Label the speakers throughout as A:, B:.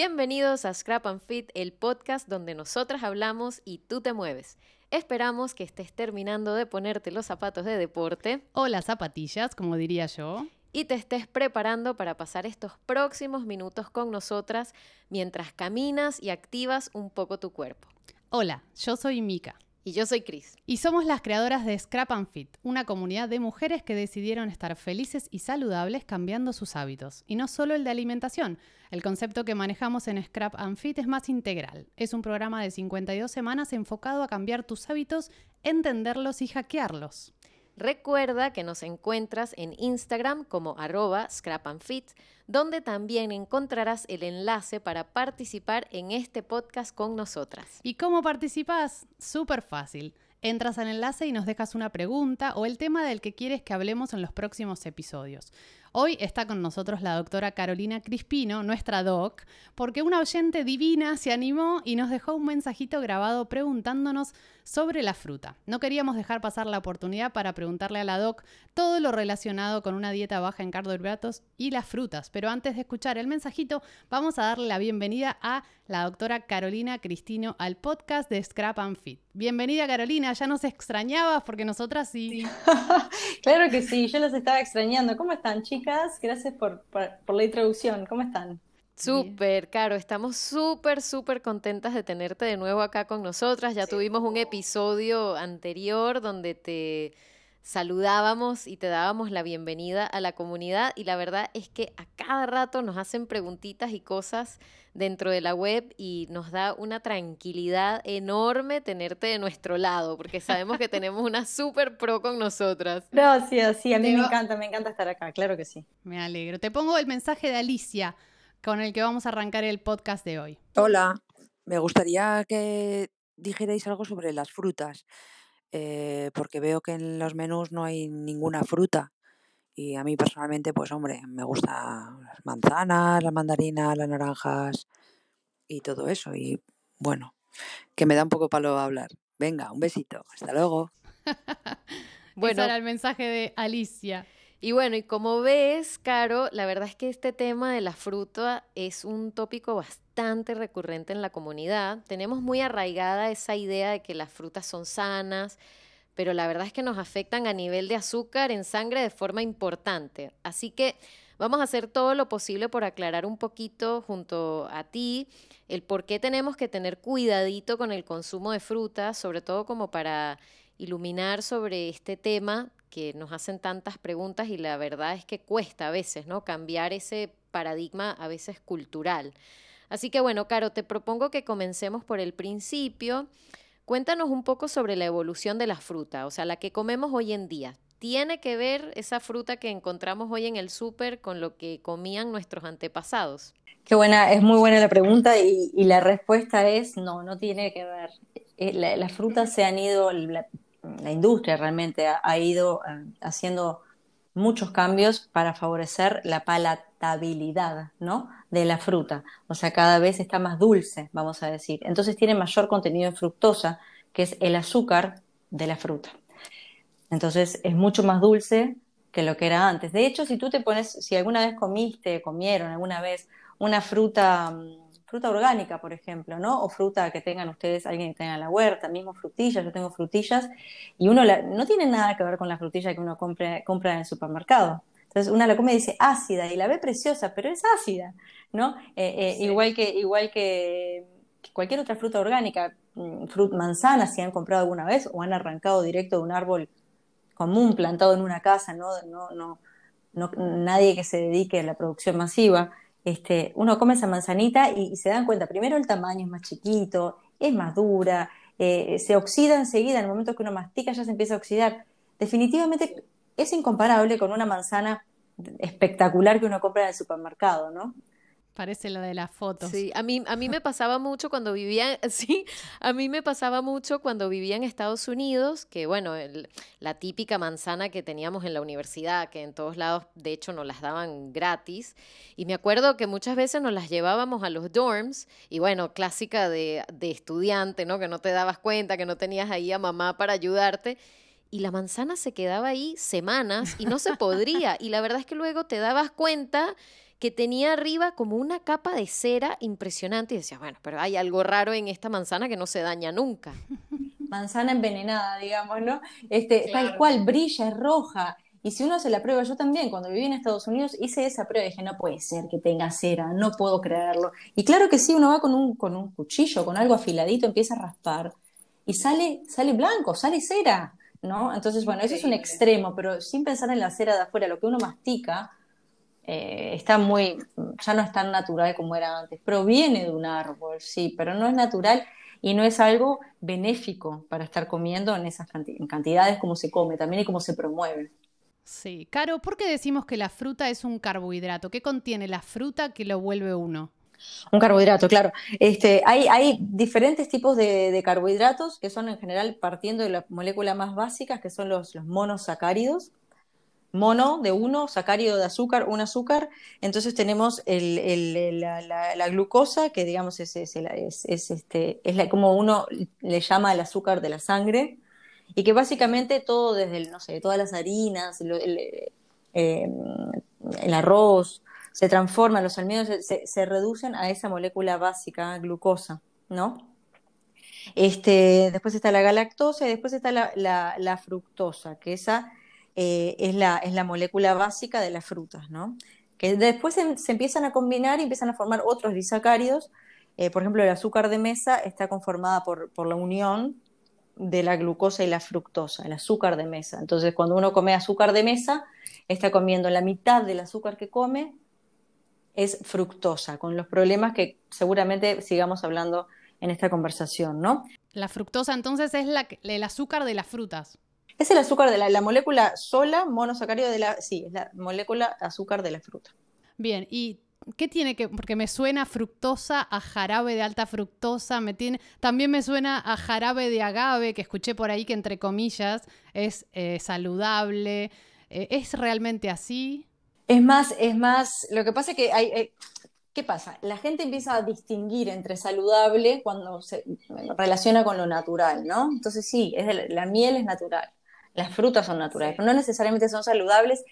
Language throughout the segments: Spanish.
A: Bienvenidos a Scrap and Fit, el podcast donde nosotras hablamos y tú te mueves. Esperamos que estés terminando de ponerte los zapatos de deporte.
B: O las zapatillas, como diría yo.
A: Y te estés preparando para pasar estos próximos minutos con nosotras mientras caminas y activas un poco tu cuerpo.
B: Hola, yo soy Mika.
A: Y yo soy Cris.
B: Y somos las creadoras de Scrap and Fit, una comunidad de mujeres que decidieron estar felices y saludables cambiando sus hábitos. Y no solo el de alimentación. El concepto que manejamos en Scrap and Fit es más integral. Es un programa de 52 semanas enfocado a cambiar tus hábitos, entenderlos y hackearlos.
A: Recuerda que nos encuentras en Instagram como arroba scrapandfit, donde también encontrarás el enlace para participar en este podcast con nosotras.
B: ¿Y cómo participas? Súper fácil. Entras al enlace y nos dejas una pregunta o el tema del que quieres que hablemos en los próximos episodios. Hoy está con nosotros la doctora Carolina Crispino, nuestra doc, porque una oyente divina se animó y nos dejó un mensajito grabado preguntándonos sobre la fruta. No queríamos dejar pasar la oportunidad para preguntarle a la doc todo lo relacionado con una dieta baja en carbohidratos y las frutas, pero antes de escuchar el mensajito, vamos a darle la bienvenida a la doctora Carolina Cristino al podcast de Scrap and Fit. Bienvenida Carolina, ya nos extrañabas porque nosotras sí.
C: claro que sí, yo los estaba extrañando. ¿Cómo están chicas? Gracias por, por la introducción. ¿Cómo están?
A: Súper, Caro, estamos súper, súper contentas de tenerte de nuevo acá con nosotras. Ya tuvimos un episodio anterior donde te saludábamos y te dábamos la bienvenida a la comunidad y la verdad es que a cada rato nos hacen preguntitas y cosas dentro de la web y nos da una tranquilidad enorme tenerte de nuestro lado porque sabemos que tenemos una súper pro con nosotras.
C: Gracias, sí, a mí me encanta, me encanta estar acá, claro que sí.
B: Me alegro. Te pongo el mensaje de Alicia con el que vamos a arrancar el podcast de hoy.
D: Hola, me gustaría que dijerais algo sobre las frutas, eh, porque veo que en los menús no hay ninguna fruta. Y a mí personalmente, pues hombre, me gustan las manzanas, las mandarinas, las naranjas y todo eso. Y bueno, que me da un poco palo hablar. Venga, un besito. Hasta luego.
B: bueno, era el mensaje de Alicia.
A: Y bueno, y como ves, Caro, la verdad es que este tema de la fruta es un tópico bastante recurrente en la comunidad. Tenemos muy arraigada esa idea de que las frutas son sanas, pero la verdad es que nos afectan a nivel de azúcar en sangre de forma importante. Así que vamos a hacer todo lo posible por aclarar un poquito junto a ti el por qué tenemos que tener cuidadito con el consumo de frutas, sobre todo como para iluminar sobre este tema que nos hacen tantas preguntas y la verdad es que cuesta a veces, ¿no? Cambiar ese paradigma a veces cultural. Así que bueno, Caro, te propongo que comencemos por el principio. Cuéntanos un poco sobre la evolución de la fruta, o sea, la que comemos hoy en día. ¿Tiene que ver esa fruta que encontramos hoy en el súper con lo que comían nuestros antepasados?
C: Qué buena, es muy buena la pregunta y, la respuesta es no, no tiene que ver. Eh, las frutas se han ido, industria realmente ha, ido eh, haciendo muchos cambios para favorecer la palatabilidad ¿no? de la fruta. O sea, cada vez está más dulce, vamos a decir. Entonces tiene mayor contenido en fructosa, que es el azúcar de la fruta. Entonces es mucho más dulce que lo que era antes. De hecho, si tú te pones, si alguna vez comiste, comieron alguna vez una fruta mm, fruta orgánica, por ejemplo, ¿no? O fruta que tengan ustedes, alguien que tenga en la huerta, mismo frutillas, yo tengo frutillas, y uno no tiene nada que ver con la frutilla que uno compre, compra en el supermercado. Entonces uno la come y dice ácida, y la ve preciosa, pero es ácida, ¿no? Eh, eh, igual, que, igual que cualquier otra fruta orgánica, mm, fruta manzana, si han comprado alguna vez o han arrancado directo de un árbol común plantado en una casa, no, no, no, no nadie que se dedique a la producción masiva. Este, uno come esa manzanita y, se dan cuenta, primero el tamaño es más chiquito, es más dura, eh, se oxida enseguida, en el momento que uno mastica ya se empieza a oxidar. Definitivamente es incomparable con una manzana espectacular que uno compra en el supermercado, ¿no?
B: Parece lo de las fotos.
A: Sí, a mí, a mí me pasaba mucho cuando vivía, sí, a mí me pasaba mucho cuando vivía en Estados Unidos, que bueno, la típica manzana que teníamos en la universidad, que en todos lados, de hecho, nos las daban gratis. Y me acuerdo que muchas veces nos las llevábamos a los dorms, y bueno, clásica de, de estudiante, ¿no? Que no te dabas cuenta, que no tenías ahí a mamá para ayudarte y la manzana se quedaba ahí semanas y no se podría. Y la verdad es que luego te dabas cuenta que tenía arriba como una capa de cera impresionante y decía, bueno, pero hay algo raro en esta manzana que no se daña nunca.
C: Manzana envenenada, digamos, ¿no? Este, Tal cual, brilla, es roja. Y si uno se la prueba, yo también, cuando viví en Estados Unidos, hice esa prueba y dije, no puede ser que tenga cera, no puedo creerlo. Y claro que sí, uno va con un, con un cuchillo, con algo afiladito, empieza a raspar y sale, sale blanco, sale cera, ¿no? Entonces, bueno, eso es un extremo, pero sin pensar en la cera de afuera, lo que uno mastica eh, está muy, ya no es tan natural como era antes. Proviene de un árbol, sí, pero no es natural y no es algo benéfico para estar comiendo en esas cantidades como se come también y como se promueve.
B: Sí, Caro, ¿por qué decimos que la fruta es un carbohidrato? ¿Qué contiene la fruta que lo vuelve uno?
C: Un carbohidrato, claro. Este, hay, hay diferentes tipos de, carbohidratos que son en general partiendo de la molécula más básicas, que son los, los monosacáridos. Mono de uno, sacárido de azúcar, un azúcar. Entonces tenemos la, glucosa, que digamos es, es, es, este, es como uno le llama el azúcar de la sangre y que básicamente todo desde, el, no sé, todas las harinas, el, eh, el arroz, se transforman, los almidоnes se, reducen a esa molécula básica, glucosa, ¿no? Este, después está la galactosa y después está la, la, fructosa, que esa eh, es, la, es la molécula básica de las frutas, ¿no? Que después se, empiezan a combinar y empiezan a formar otros disacáridos. Eh, por ejemplo, el azúcar de mesa está conformada por, por la unión de la glucosa y la fructosa, el azúcar de mesa. Entonces, cuando uno come azúcar de mesa, está comiendo la mitad del azúcar que come es fructosa, con los problemas que seguramente sigamos hablando en esta conversación, ¿no?
B: La fructosa entonces es el azúcar de las frutas.
C: Es el azúcar de la, la molécula sola, monosacárido de la, sí, es la molécula azúcar de la fruta.
B: Bien, y ¿Qué tiene que.? Porque me suena fructosa a jarabe de alta fructosa, me tiene, también me suena a jarabe de agave, que escuché por ahí que entre comillas es eh, saludable. Eh, ¿Es realmente así?
C: Es más, es más. Lo que pasa es que hay. Eh, ¿Qué pasa? La gente empieza a distinguir entre saludable cuando se relaciona con lo natural, ¿no? Entonces sí, es la miel es natural, las frutas son naturales, pero no necesariamente son saludables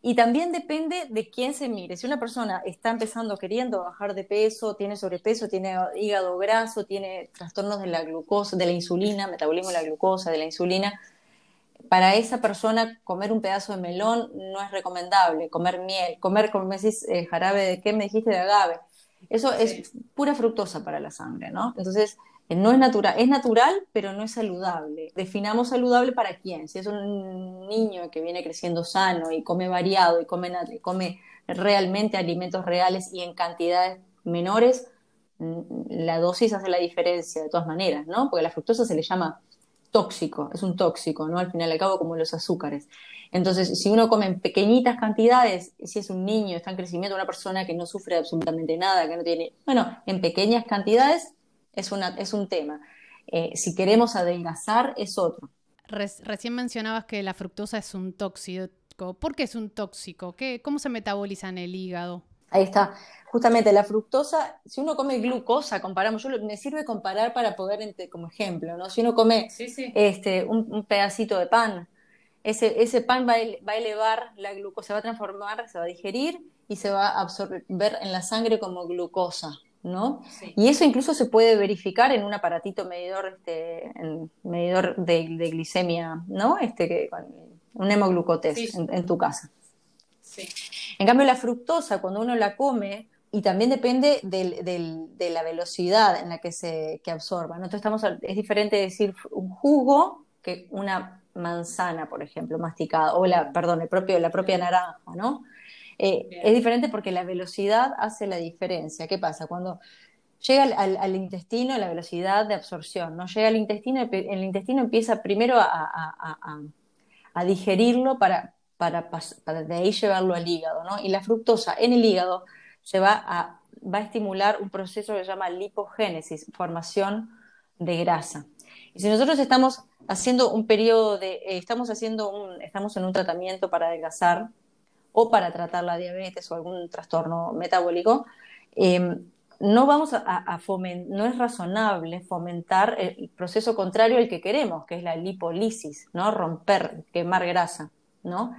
C: y también depende de quién se mire. Si una persona está empezando queriendo bajar de peso, tiene sobrepeso, tiene hígado graso, tiene trastornos de la glucosa, de la insulina, metabolismo de la glucosa, de la insulina, para esa persona comer un pedazo de melón no es recomendable, comer miel, comer, como me decís, eh, jarabe de qué me dijiste de agave. Eso es pura fructosa para la sangre, ¿no? Entonces, no es natural, es natural, pero no es saludable. Definamos saludable para quién. Si es un niño que viene creciendo sano y come variado y come, come realmente alimentos reales y en cantidades menores, mm, la dosis hace la diferencia de todas maneras, ¿no? Porque la fructosa se le llama tóxico, es un tóxico, ¿no? Al final y al cabo, como los azúcares. Entonces, si uno come en pequeñitas cantidades, si es un niño, está en crecimiento, una persona que no sufre absolutamente nada, que no tiene, bueno, en pequeñas cantidades es, una, es un tema. Eh, si queremos adelgazar, es otro.
B: recién mencionabas que la fructosa es un tóxico. ¿Por qué es un tóxico? ¿Qué, ¿Cómo se metaboliza en el hígado?
C: Ahí está. Justamente la fructosa, si uno come glucosa, comparamos, yo me sirve comparar para poder, como ejemplo, ¿no? Si uno come Este, un, pedacito de pan, ese, ese pan va a, va a elevar la glucosa, se va a transformar, se va a digerir y se va a absorber en la sangre como glucosa. ¿No? Y eso incluso se puede verificar en un aparatito medidor, este, medidor de, glicemia, ¿no? Este, un hemoglucotest en, tu casa. En cambio, la fructosa, cuando uno la come, y también depende de la velocidad en la que se que absorba. Nosotros estamos, es diferente decir un jugo que una manzana, por ejemplo, masticada, o la, perdón, el propio, la propia naranja, ¿no? Eh, es diferente porque la velocidad hace la diferencia. ¿Qué pasa? Cuando llega al, intestino la velocidad de absorción, no llega al intestino, el intestino empieza primero a, digerirlo para, para, de ahí llevarlo al hígado, ¿no? Y la fructosa en el hígado se va a, va a estimular un proceso que se llama lipogénesis, formación de grasa. Y si nosotros estamos haciendo un periodo de, eh, estamos haciendo un, estamos en un tratamiento para adelgazar, o para tratar la diabetes o algún trastorno metabólico, eh, no vamos a, fomentar, no es razonable fomentar el proceso contrario al que queremos, que es la lipólisis, ¿no? Romper, quemar grasa. ¿no?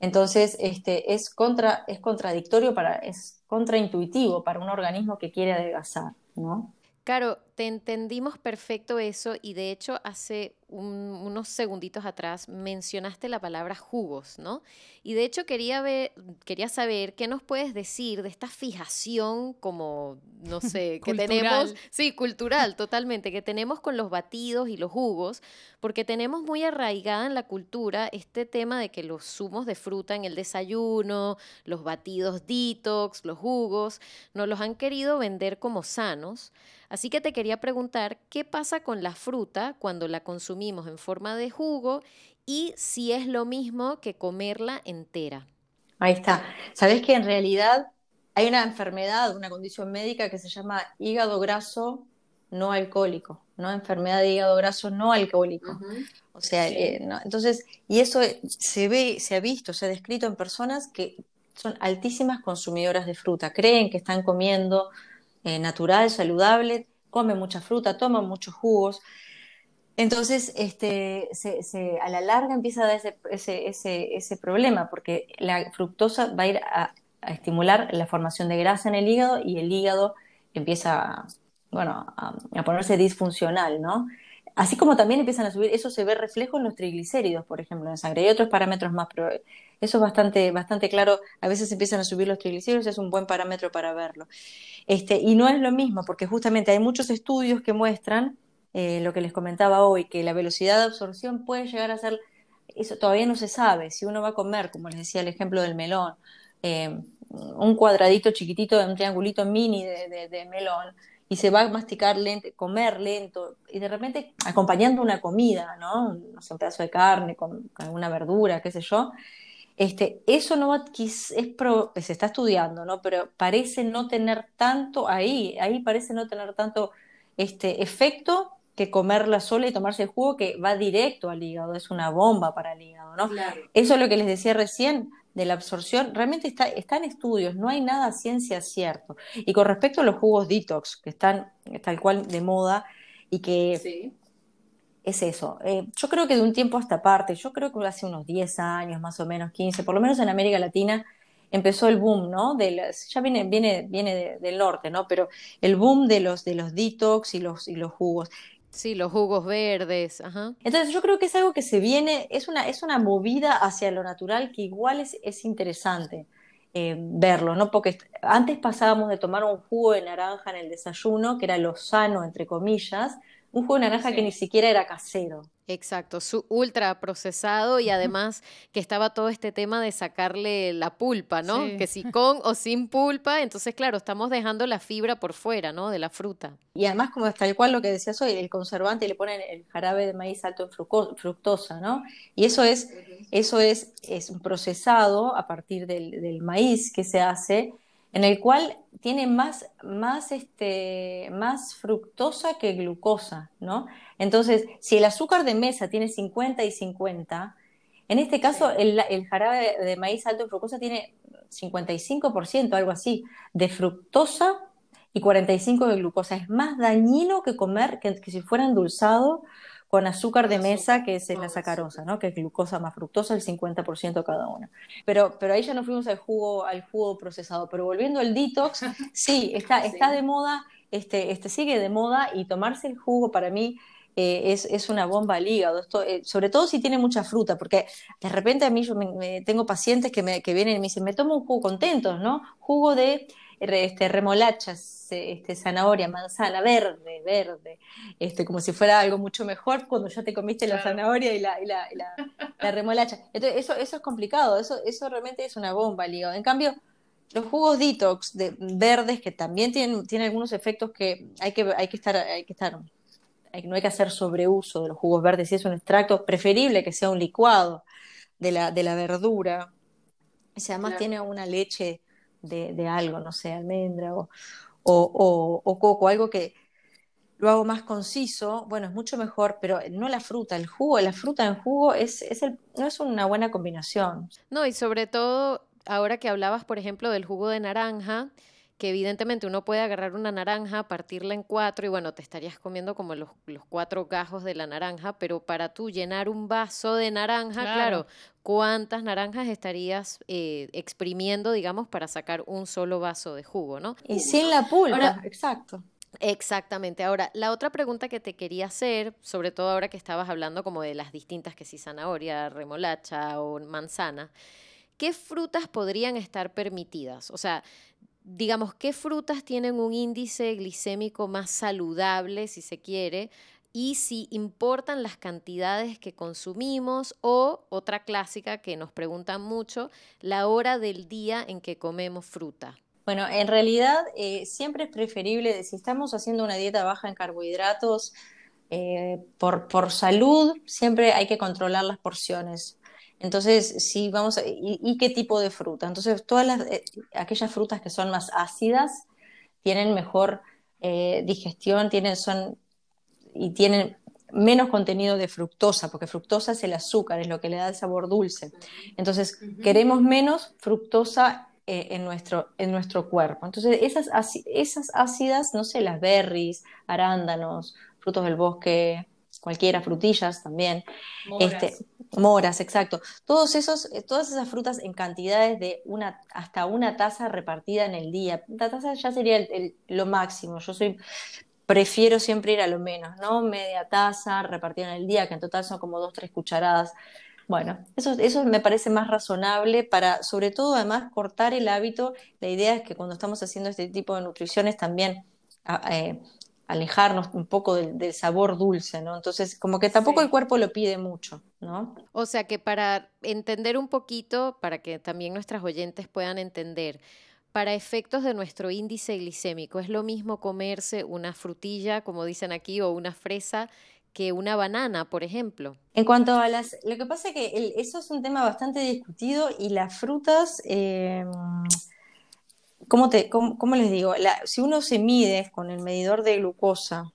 C: Entonces, este, es, contra, es contradictorio, para, es contraintuitivo para un organismo que quiere adelgazar, ¿no?
A: Claro, te entendimos perfecto eso y de hecho hace unos segunditos atrás mencionaste la palabra jugos, ¿no? Y de hecho quería ver, quería saber qué nos puedes decir de esta fijación como, no sé, que tenemos, sí, cultural, totalmente, que tenemos con los batidos y los jugos, porque tenemos muy arraigada en la cultura este tema de que los zumos de fruta en el desayuno, los batidos detox, los jugos, nos los han querido vender como sanos. Así que te quería preguntar, ¿qué pasa con la fruta cuando la consumimos en forma de jugo y si es lo mismo que comerla entera?
C: Ahí está. Sabes que en realidad hay una enfermedad, una condición médica que se llama hígado graso no alcohólico, ¿no? Enfermedad de hígado graso no alcohólico. O sea, eh, entonces, y eso se ve, se ha visto, se ha descrito en personas que son altísimas consumidoras de fruta, creen que están comiendo eh, natural, saludable, come mucha fruta, toma muchos jugos. Entonces, este, se, a la larga empieza a dar ese, ese, ese, problema, porque la fructosa va a ir a, estimular la formación de grasa en el hígado y el hígado empieza, bueno, a, a ponerse disfuncional, ¿no? Así como también empiezan a subir, eso se ve reflejo en los triglicéridos, por ejemplo, en sangre. Hay otros parámetros más, eso es bastante, bastante claro. A veces empiezan a subir los triglicéridos, es un buen parámetro para verlo. Este, y no es lo mismo, porque justamente hay muchos estudios que muestran eh, lo que les comentaba hoy, que la velocidad de absorción puede llegar a ser, eso todavía no se sabe, si uno va a comer, como les decía el ejemplo del melón, eh, un cuadradito chiquitito, un triangulito mini de melón, y se va a masticar lento, comer lento, y de repente acompañando una comida, ¿no? No sé, un pedazo de carne con, alguna verdura, qué sé yo. Este, eso no es pro, se está estudiando, ¿no? Pero parece no tener tanto ahí, ahí parece no tener tanto este efecto que comerla sola y tomarse el jugo que va directo al hígado, es una bomba para el hígado, ¿no? Eso es lo que les decía recién, de la absorción realmente está, en estudios, no hay nada ciencia cierto. Y con respecto a los jugos detox, que están tal cual de moda y que es eso. Eh, yo creo que de un tiempo hasta parte, yo creo que hace unos 10 años, más o menos 15, por lo menos en América Latina, empezó el boom, ¿no? De las, ya viene, viene, viene del norte, ¿no? Pero el boom de los, de los detox y los, y los jugos.
A: Sí, los jugos verdes, ajá.
C: Entonces yo creo que es algo que se viene, es una, es una movida hacia lo natural que igual es, es interesante eh, verlo, ¿no? Porque antes pasábamos de tomar un jugo de naranja en el desayuno, que era lo sano, entre comillas, un jugo de naranja que ni siquiera era casero.
A: Exacto, su ultra procesado y además que estaba todo este tema de sacarle la pulpa, ¿no? Que si con o sin pulpa, entonces claro, estamos dejando la fibra por fuera, ¿no? De la fruta.
C: Y además como tal cual lo que decías hoy, el conservante le ponen el jarabe de maíz alto en fructosa, ¿no? Y eso es, eso es, es un procesado a partir del, del maíz que se hace en el cual tiene más, más, este, más fructosa que glucosa, ¿no? Entonces, si el azúcar de mesa tiene 50 y 50, en este caso el, jarabe de maíz alto en fructosa tiene 55%, algo así, de fructosa y 45 de glucosa. Es más dañino que comer que, que si fuera endulzado con azúcar de mesa, que es la sacarosa, ¿no? que es glucosa más fructosa, el 50% cada una. Pero, pero ahí ya nos fuimos al jugo, al jugo procesado. Pero volviendo al detox, sí, está, está de moda, este, este sigue de moda y tomarse el jugo para mí eh, es, es, una bomba al hígado, Esto, eh, sobre todo si tiene mucha fruta, porque de repente a mí yo me, tengo pacientes que, me, que vienen y me dicen, me tomo un jugo contentos, ¿no? Jugo de este, remolachas, este, zanahoria, manzana, verde, verde, este, como si fuera algo mucho mejor cuando ya te comiste la zanahoria y la, y la, la, remolacha. Entonces, eso, eso es complicado, eso, eso realmente es una bomba al En cambio, los jugos detox de verdes que también tienen, tienen algunos efectos que hay que, hay que estar, hay que estar, no hay que hacer sobreuso de los jugos verdes, si es un extracto, preferible que sea un licuado de la, de la verdura. Si además tiene una leche de, algo, no sé, almendra o, o, coco, algo que lo hago más conciso, bueno, es mucho mejor, pero no la fruta, el jugo, la fruta en jugo es, es el, no es una buena combinación.
A: No, y sobre todo, ahora que hablabas, por ejemplo, del jugo de naranja, que evidentemente uno puede agarrar una naranja, partirla en cuatro y bueno, te estarías comiendo como los, cuatro gajos de la naranja, pero para tú llenar un vaso de naranja, claro, ¿cuántas naranjas estarías eh, exprimiendo, digamos, para sacar un solo vaso de jugo, ¿no?
C: Y sin la pulpa, exacto.
A: Exactamente. Ahora, la otra pregunta que te quería hacer, sobre todo ahora que estabas hablando como de las distintas, que si zanahoria, remolacha o manzana, ¿qué frutas podrían estar permitidas? O sea, digamos, ¿qué frutas tienen un índice glicémico más saludable, si se quiere? Y si importan las cantidades que consumimos o, otra clásica que nos preguntan mucho, la hora del día en que comemos fruta.
C: Bueno, en realidad eh, siempre es preferible, si estamos haciendo una dieta baja en carbohidratos, eh, por, por salud, siempre hay que controlar las porciones. Entonces, sí, vamos a, y, qué tipo de fruta? Entonces, todas las, eh, aquellas frutas que son más ácidas tienen mejor eh, digestión, tienen, son, y tienen menos contenido de fructosa, porque fructosa es el azúcar, es lo que le da el sabor dulce. Entonces, queremos menos fructosa eh, en, nuestro, en nuestro cuerpo. Entonces, esas, esas ácidas, no sé, las berries, arándanos, frutos del bosque, cualquiera, frutillas también. Este, moras, exacto. Todos esos, eh, todas esas frutas en cantidades de una, hasta una taza repartida en el día. La taza ya sería lo máximo. Yo soy, prefiero siempre ir a lo menos, ¿no? Media taza repartida en el día, que en total son como dos, tres cucharadas. Bueno, eso, eso me parece más razonable para, sobre todo, además, cortar el hábito. La idea es que cuando estamos haciendo este tipo de nutriciones también eh, alejarnos un poco del, sabor dulce, ¿no? Entonces, como que tampoco el cuerpo lo pide mucho, ¿no?
A: O sea que para entender un poquito, para que también nuestras oyentes puedan entender, para efectos de nuestro índice glicémico, ¿es lo mismo comerse una frutilla, como dicen aquí, o una fresa que una banana, por ejemplo?
C: En cuanto a las... Lo que pasa es que eso es un tema bastante discutido y las frutas... Eh, ¿cómo, les digo? si uno se mide con el medidor de glucosa,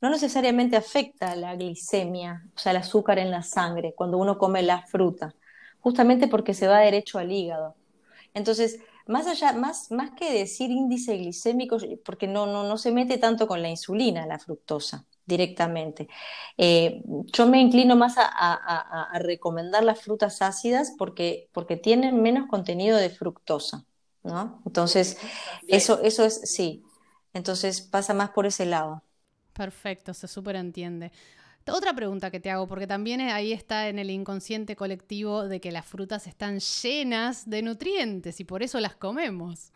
C: no necesariamente afecta la glicemia, o sea, el azúcar en la sangre, cuando uno come la fruta, justamente porque se va derecho al hígado. Entonces, más allá, más, que decir índice glicémico, porque no, se mete tanto con la insulina, la fructosa, directamente. Eh, yo me inclino más a, recomendar las frutas ácidas porque tienen menos contenido de fructosa. ¿No? Entonces, eso, eso es, sí, entonces pasa más por ese lado.
B: Perfecto, se súper entiende. Otra pregunta que te hago, porque también ahí está en el inconsciente colectivo de que las frutas están llenas de nutrientes y por eso las comemos.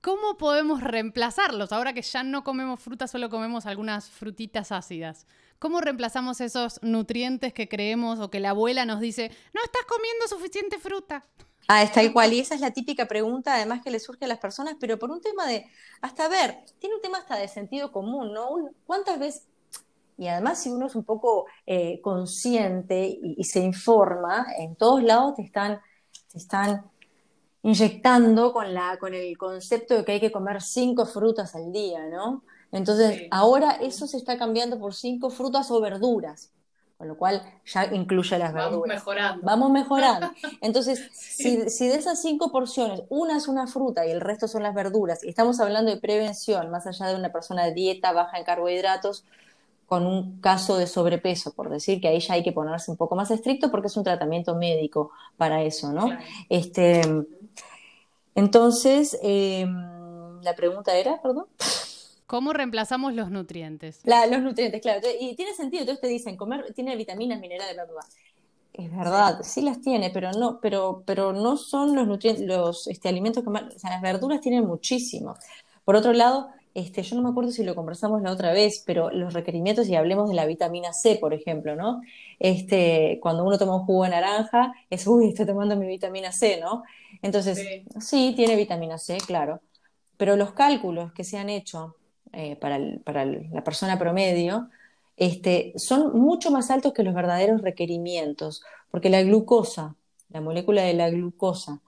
B: ¿Cómo podemos reemplazarlos ahora que ya no comemos fruta, solo comemos algunas frutitas ácidas? ¿Cómo reemplazamos esos nutrientes que creemos o que la abuela nos dice, no estás comiendo suficiente fruta?
C: Ah, está igual. Y esa es la típica pregunta, además, que le surge a las personas, pero por un tema de, hasta ver, tiene un tema hasta de sentido común, ¿no? ¿Cuántas veces, y además si uno es un poco eh, consciente y, se informa, en todos lados te están, te están inyectando con, la, con el concepto de que hay que comer cinco frutas al día, ¿no? Entonces, ahora eso se está cambiando por cinco frutas o verduras con lo cual ya incluye las verduras.
B: Vamos mejorando.
C: Vamos mejorando. Entonces, si, de esas cinco porciones, una es una fruta y el resto son las verduras, y estamos hablando de prevención, más allá de una persona de dieta baja en carbohidratos, con un caso de sobrepeso, por decir que ahí ya hay que ponerse un poco más estricto porque es un tratamiento médico para eso, ¿no? Este, entonces, em, la pregunta era, perdón.
B: ¿Cómo reemplazamos los nutrientes?
C: los nutrientes, claro. Y tiene sentido, entonces te dicen, comer tiene vitaminas, minerales, verdad. Es verdad, sí. las tiene, pero no, pero, pero no son los nutrientes, los este, alimentos que más, o sea, las verduras tienen muchísimo. Por otro lado, este, yo no me acuerdo si lo conversamos la otra vez, pero los requerimientos, y hablemos de la vitamina C, por ejemplo, ¿no? Este, cuando uno toma un jugo de naranja, es, uy, estoy tomando mi vitamina C, ¿no? Entonces, sí tiene vitamina C, claro. Pero los cálculos que se han hecho eh, para, la persona promedio, este, son mucho más altos que los verdaderos requerimientos, porque la glucosa, la molécula de la glucosa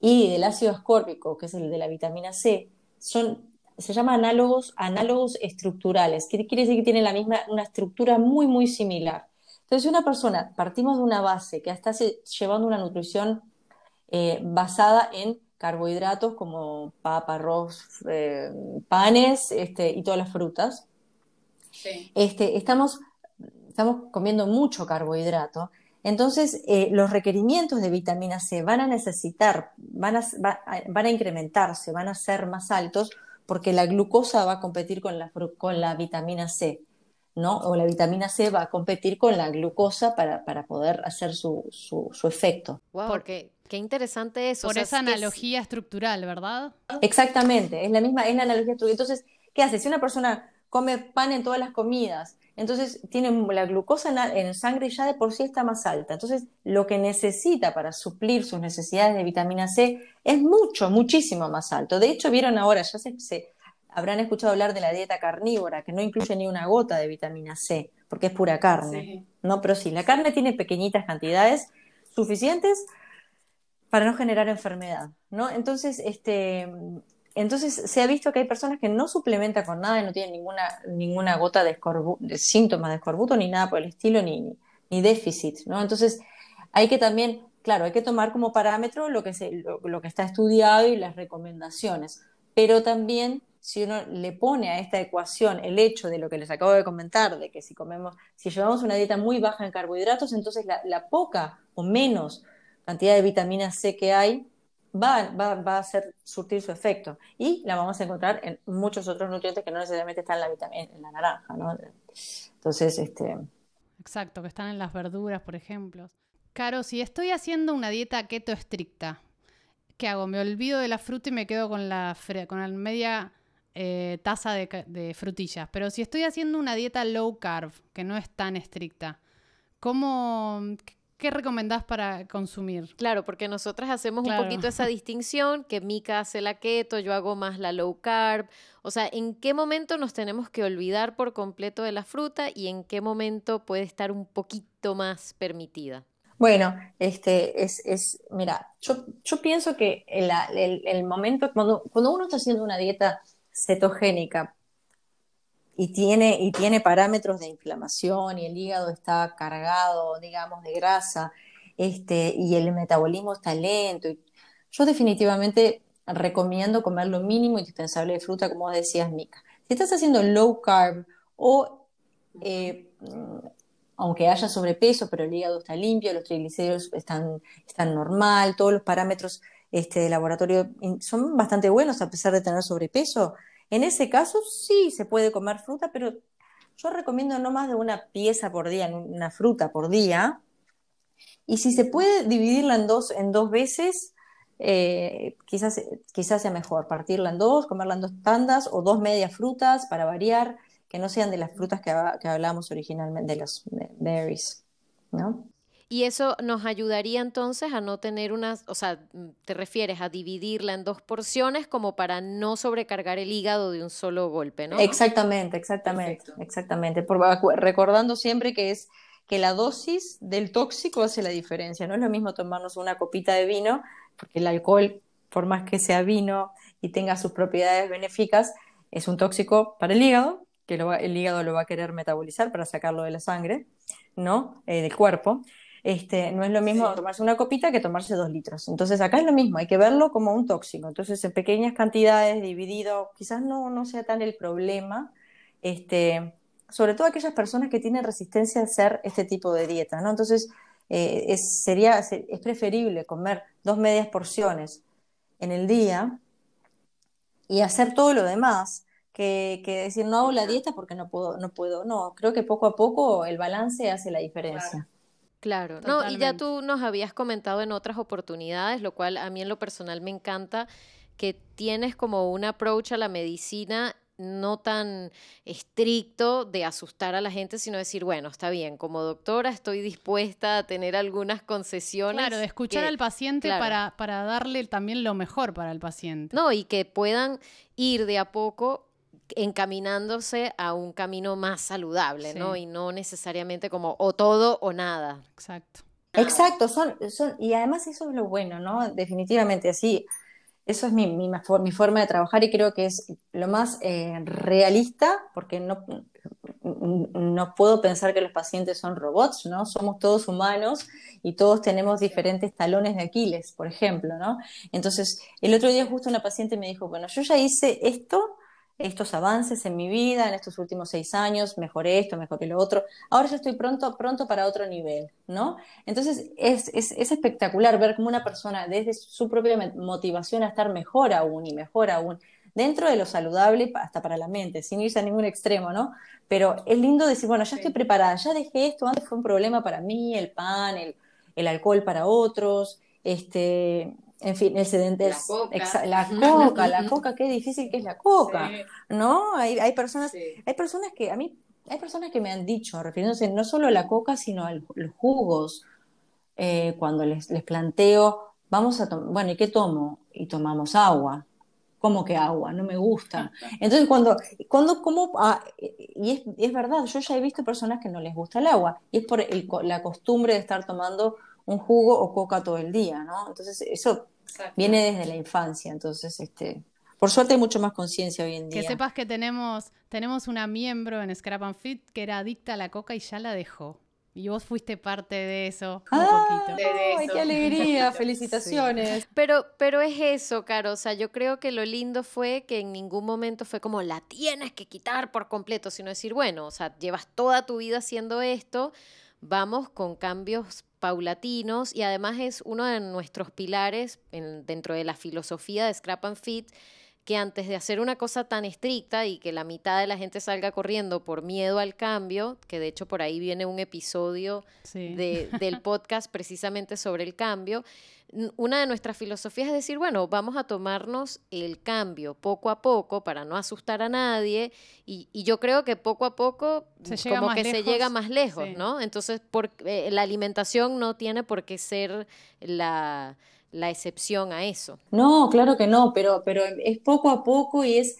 C: y del ácido ascórbico, que es el de la vitamina C, son, se llaman análogos, análogos estructurales, que quiere decir que tienen la misma, una estructura muy, muy similar. Entonces, una persona partimos de una base que está llevando una nutrición eh, basada en carbohidratos como papa, arroz, eh, panes este, y todas las frutas. Este, estamos, estamos comiendo mucho carbohidrato. Entonces, eh, los requerimientos de vitamina C van a necesitar, van a, van a incrementarse, van a ser más altos porque la glucosa va a competir con la, con la vitamina C. ¿no? O la vitamina C va a competir con la glucosa para, poder hacer su, su, efecto.
A: Wow, porque qué interesante eso.
B: Por esa analogía estructural, ¿verdad?
C: Exactamente, es la misma, es la analogía estructural. Entonces, ¿qué hace? Si una persona come pan en todas las comidas, entonces tiene la glucosa en, sangre ya de por sí está más alta. Entonces, lo que necesita para suplir sus necesidades de vitamina C es mucho, muchísimo más alto. De hecho, vieron ahora, ya se, se habrán escuchado hablar de la dieta carnívora, que no incluye ni una gota de vitamina C, porque es pura carne. ¿no? Pero sí, la carne tiene pequeñitas cantidades suficientes para no generar enfermedad. ¿no? Entonces, este, entonces se ha visto que hay personas que no suplementan con nada y no tienen ninguna, ninguna gota de, síntomas de escorbuto, ni nada por el estilo, ni, ni déficit. ¿no? Entonces, hay que también, claro, hay que tomar como parámetro lo que, se, lo que está estudiado y las recomendaciones, pero también si uno le pone a esta ecuación el hecho de lo que les acabo de comentar, de que si comemos, si llevamos una dieta muy baja en carbohidratos, entonces la, poca o menos cantidad de vitamina C que hay va, va, a hacer surtir su efecto. Y la vamos a encontrar en muchos otros nutrientes que no necesariamente están en la, vitamina, en la naranja, ¿no? Entonces, este...
B: Exacto, que están en las verduras, por ejemplo. Caro, si estoy haciendo una dieta keto estricta, ¿qué hago? Me olvido de la fruta y me quedo con la, con la media eh, taza de, frutillas. Pero si estoy haciendo una dieta low carb, que no es tan estricta, ¿cómo, ¿qué recomendás para consumir?
A: Claro, porque nosotras hacemos un poquito esa distinción, que Mika hace la keto, yo hago más la low carb. O sea, ¿en qué momento nos tenemos que olvidar por completo de la fruta y en qué momento puede estar un poquito más permitida?
C: Bueno, este es, es mira, yo, yo pienso que el, el, momento, cuando, cuando uno está haciendo una dieta cetogénica y tiene, y tiene parámetros de inflamación y el hígado está cargado, digamos, de grasa, este, y el metabolismo está lento, yo definitivamente recomiendo comer lo mínimo indispensable de fruta, como decías, Mica. Si estás haciendo low carb o eh, aunque haya sobrepeso, pero el hígado está limpio, los triglicéridos están, están normal, todos los parámetros este, de laboratorio son bastante buenos a pesar de tener sobrepeso. En ese caso sí se puede comer fruta, pero yo recomiendo no más de una pieza por día, una fruta por día. Y si se puede dividirla en dos, en dos veces, eh, quizás, quizás sea mejor partirla en dos, comerla en dos tandas o dos medias frutas para variar, que no sean de las frutas que, hablábamos originalmente, de los berries, ¿no?
A: Y eso nos ayudaría entonces a no tener unas, o sea, te refieres a dividirla en dos porciones como para no sobrecargar el hígado de un solo golpe, ¿no?
C: Exactamente, exactamente, exactamente. Por, recordando siempre que es que la dosis del tóxico hace la diferencia. No es lo mismo tomarnos una copita de vino, porque el alcohol, por más que sea vino y tenga sus propiedades benéficas, es un tóxico para el hígado, que el hígado lo va a querer metabolizar para sacarlo de la sangre, ¿no? Eh, del cuerpo. Este, no es lo mismo tomarse una copita que tomarse dos litros. Entonces acá es lo mismo, hay que verlo como un tóxico. Entonces en pequeñas cantidades, dividido, quizás no, no sea tan el problema, este, sobre todo aquellas personas que tienen resistencia a hacer este tipo de dieta, ¿no? Entonces eh, es, sería, es preferible comer dos medias porciones en el día y hacer todo lo demás que, decir no hago la dieta porque no puedo, no puedo. No, creo que poco a poco el balance hace la diferencia.
A: Claro, no, y ya tú nos habías comentado en otras oportunidades, lo cual a mí en lo personal me encanta, que tienes como un approach a la medicina no tan estricto de asustar a la gente, sino decir, bueno, está bien, como doctora estoy dispuesta a tener algunas concesiones.
B: Claro, de escuchar al paciente para, para darle también lo mejor para el paciente.
A: No, y que puedan ir de a poco encaminándose a un camino más saludable, ¿no? Y no necesariamente como o todo o nada.
B: Exacto.
C: Exacto, son, son, y además eso es lo bueno, ¿no? Definitivamente, así, eso es mi, mi, mi forma de trabajar y creo que es lo más eh, realista, porque no, no puedo pensar que los pacientes son robots, ¿no? Somos todos humanos y todos tenemos diferentes talones de Aquiles, por ejemplo, ¿no? Entonces, el otro día justo una paciente me dijo, bueno, yo ya hice esto, estos avances en mi vida, en estos últimos seis años, mejoré esto, mejoré lo otro, ahora ya estoy pronto, pronto para otro nivel, ¿no? Entonces, es, es, es espectacular ver cómo una persona, desde su propia motivación a estar mejor aún y mejor aún, dentro de lo saludable hasta para la mente, sin irse a ningún extremo, ¿no? Pero es lindo decir, bueno, ya estoy preparada, ya dejé esto, antes fue un problema para mí, el pan, el, el alcohol para otros, este, en fin, el sedente
A: la coca.
C: la coca, la coca, qué difícil que es la coca, ¿no? Hay, hay personas, hay personas que a mí, hay personas que me han dicho, refiriéndose no solo a la coca, sino a los jugos, eh, cuando les, les planteo, vamos a tomar, bueno, ¿y qué tomo? Y tomamos agua como que agua, no me gusta. Entonces, cuando, cuando como, ah, y es, es, verdad, yo ya he visto personas que no les gusta el agua, y es por el, la costumbre de estar tomando un jugo o coca todo el día, ¿no? Entonces, eso viene desde la infancia, entonces, este... Por suerte hay mucho más conciencia hoy en día.
B: Que sepas que tenemos, tenemos una miembro en Scrap and Fit que era adicta a la coca y ya la dejó. Y vos fuiste parte de eso un
C: ah, poquito. ¡Ay, qué alegría! ¡Felicitaciones!
A: Pero, pero es eso, Caro. O sea, yo creo que lo lindo fue que en ningún momento fue como la tienes que quitar por completo, sino decir, bueno, o sea, llevas toda tu vida haciendo esto, vamos con cambios paulatinos y además es uno de nuestros pilares dentro de la filosofía de Scrap and Fit que antes de hacer una cosa tan estricta y que la mitad de la gente salga corriendo por miedo al cambio, que de hecho por ahí viene un episodio del podcast precisamente sobre el cambio, una de nuestras filosofías es decir, bueno, vamos a tomarnos el cambio poco a poco para no asustar a nadie y, yo creo que poco a poco como que se llega más lejos, ¿no? Entonces, por, eh, la alimentación no tiene por qué ser la la excepción a eso.
C: No, claro que no, pero, pero es poco a poco y es,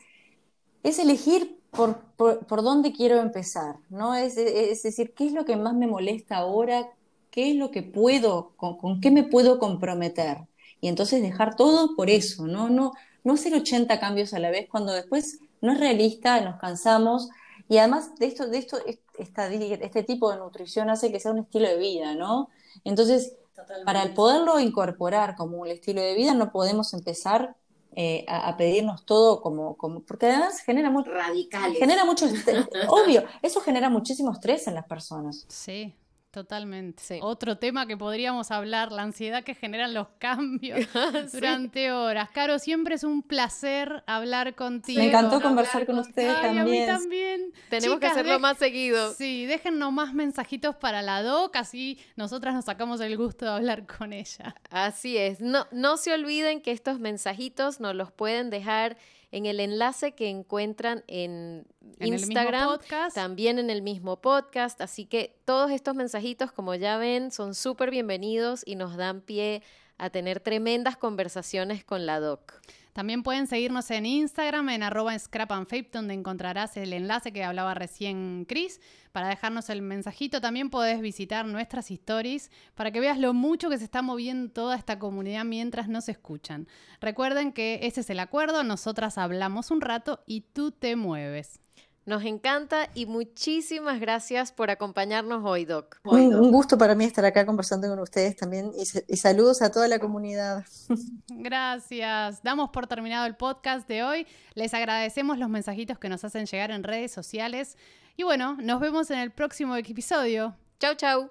C: es elegir por, por, dónde quiero empezar, ¿no? Es, es, decir, ¿qué es lo que más me molesta ahora? ¿Qué es lo que puedo, con, qué me puedo comprometer? Y entonces dejar todo por eso, ¿no? No, no hacer 80 cambios a la vez cuando después no es realista, nos cansamos. Y además de esto, de esto, esta, este tipo de nutrición hace que sea un estilo de vida, ¿no? Entonces, para poderlo incorporar como un estilo de vida, no podemos empezar eh, a, pedirnos todo como, como, porque además genera mucho
A: radicales.
C: Genera mucho obvio, eso genera muchísimo estrés en las personas.
B: Sí, Totalmente. Otro tema que podríamos hablar, la ansiedad que generan los cambios durante horas. Caro, siempre es un placer hablar contigo.
C: Me encantó conversar con ustedes también. A mí
B: también.
A: Tenemos que hacerlo más seguido.
B: Sí, déjennos más mensajitos para la doc, así nosotras nos sacamos el gusto de hablar con ella.
A: Así es. No, no se olviden que estos mensajitos nos los pueden dejar en el enlace que encuentran en, Instagram, también en el mismo podcast. Así que todos estos mensajitos, como ya ven, son súper bienvenidos y nos dan pie a tener tremendas conversaciones con la doc.
B: También pueden seguirnos en Instagram, en arroba scrap and donde encontrarás el enlace que hablaba recién Chris. Para dejarnos el mensajito, también podés visitar nuestras stories para que veas lo mucho que se está moviendo toda esta comunidad mientras nos escuchan. Recuerden que ese es el acuerdo, nosotras hablamos un rato y tú te mueves.
A: Nos encanta y muchísimas gracias por acompañarnos hoy, Doc.
C: Un, gusto para mí estar acá conversando con ustedes también y, saludos a toda la comunidad.
B: Gracias. Damos por terminado el podcast de hoy. Les agradecemos los mensajitos que nos hacen llegar en redes sociales. Y bueno, nos vemos en el próximo episodio.
A: Chau, chau.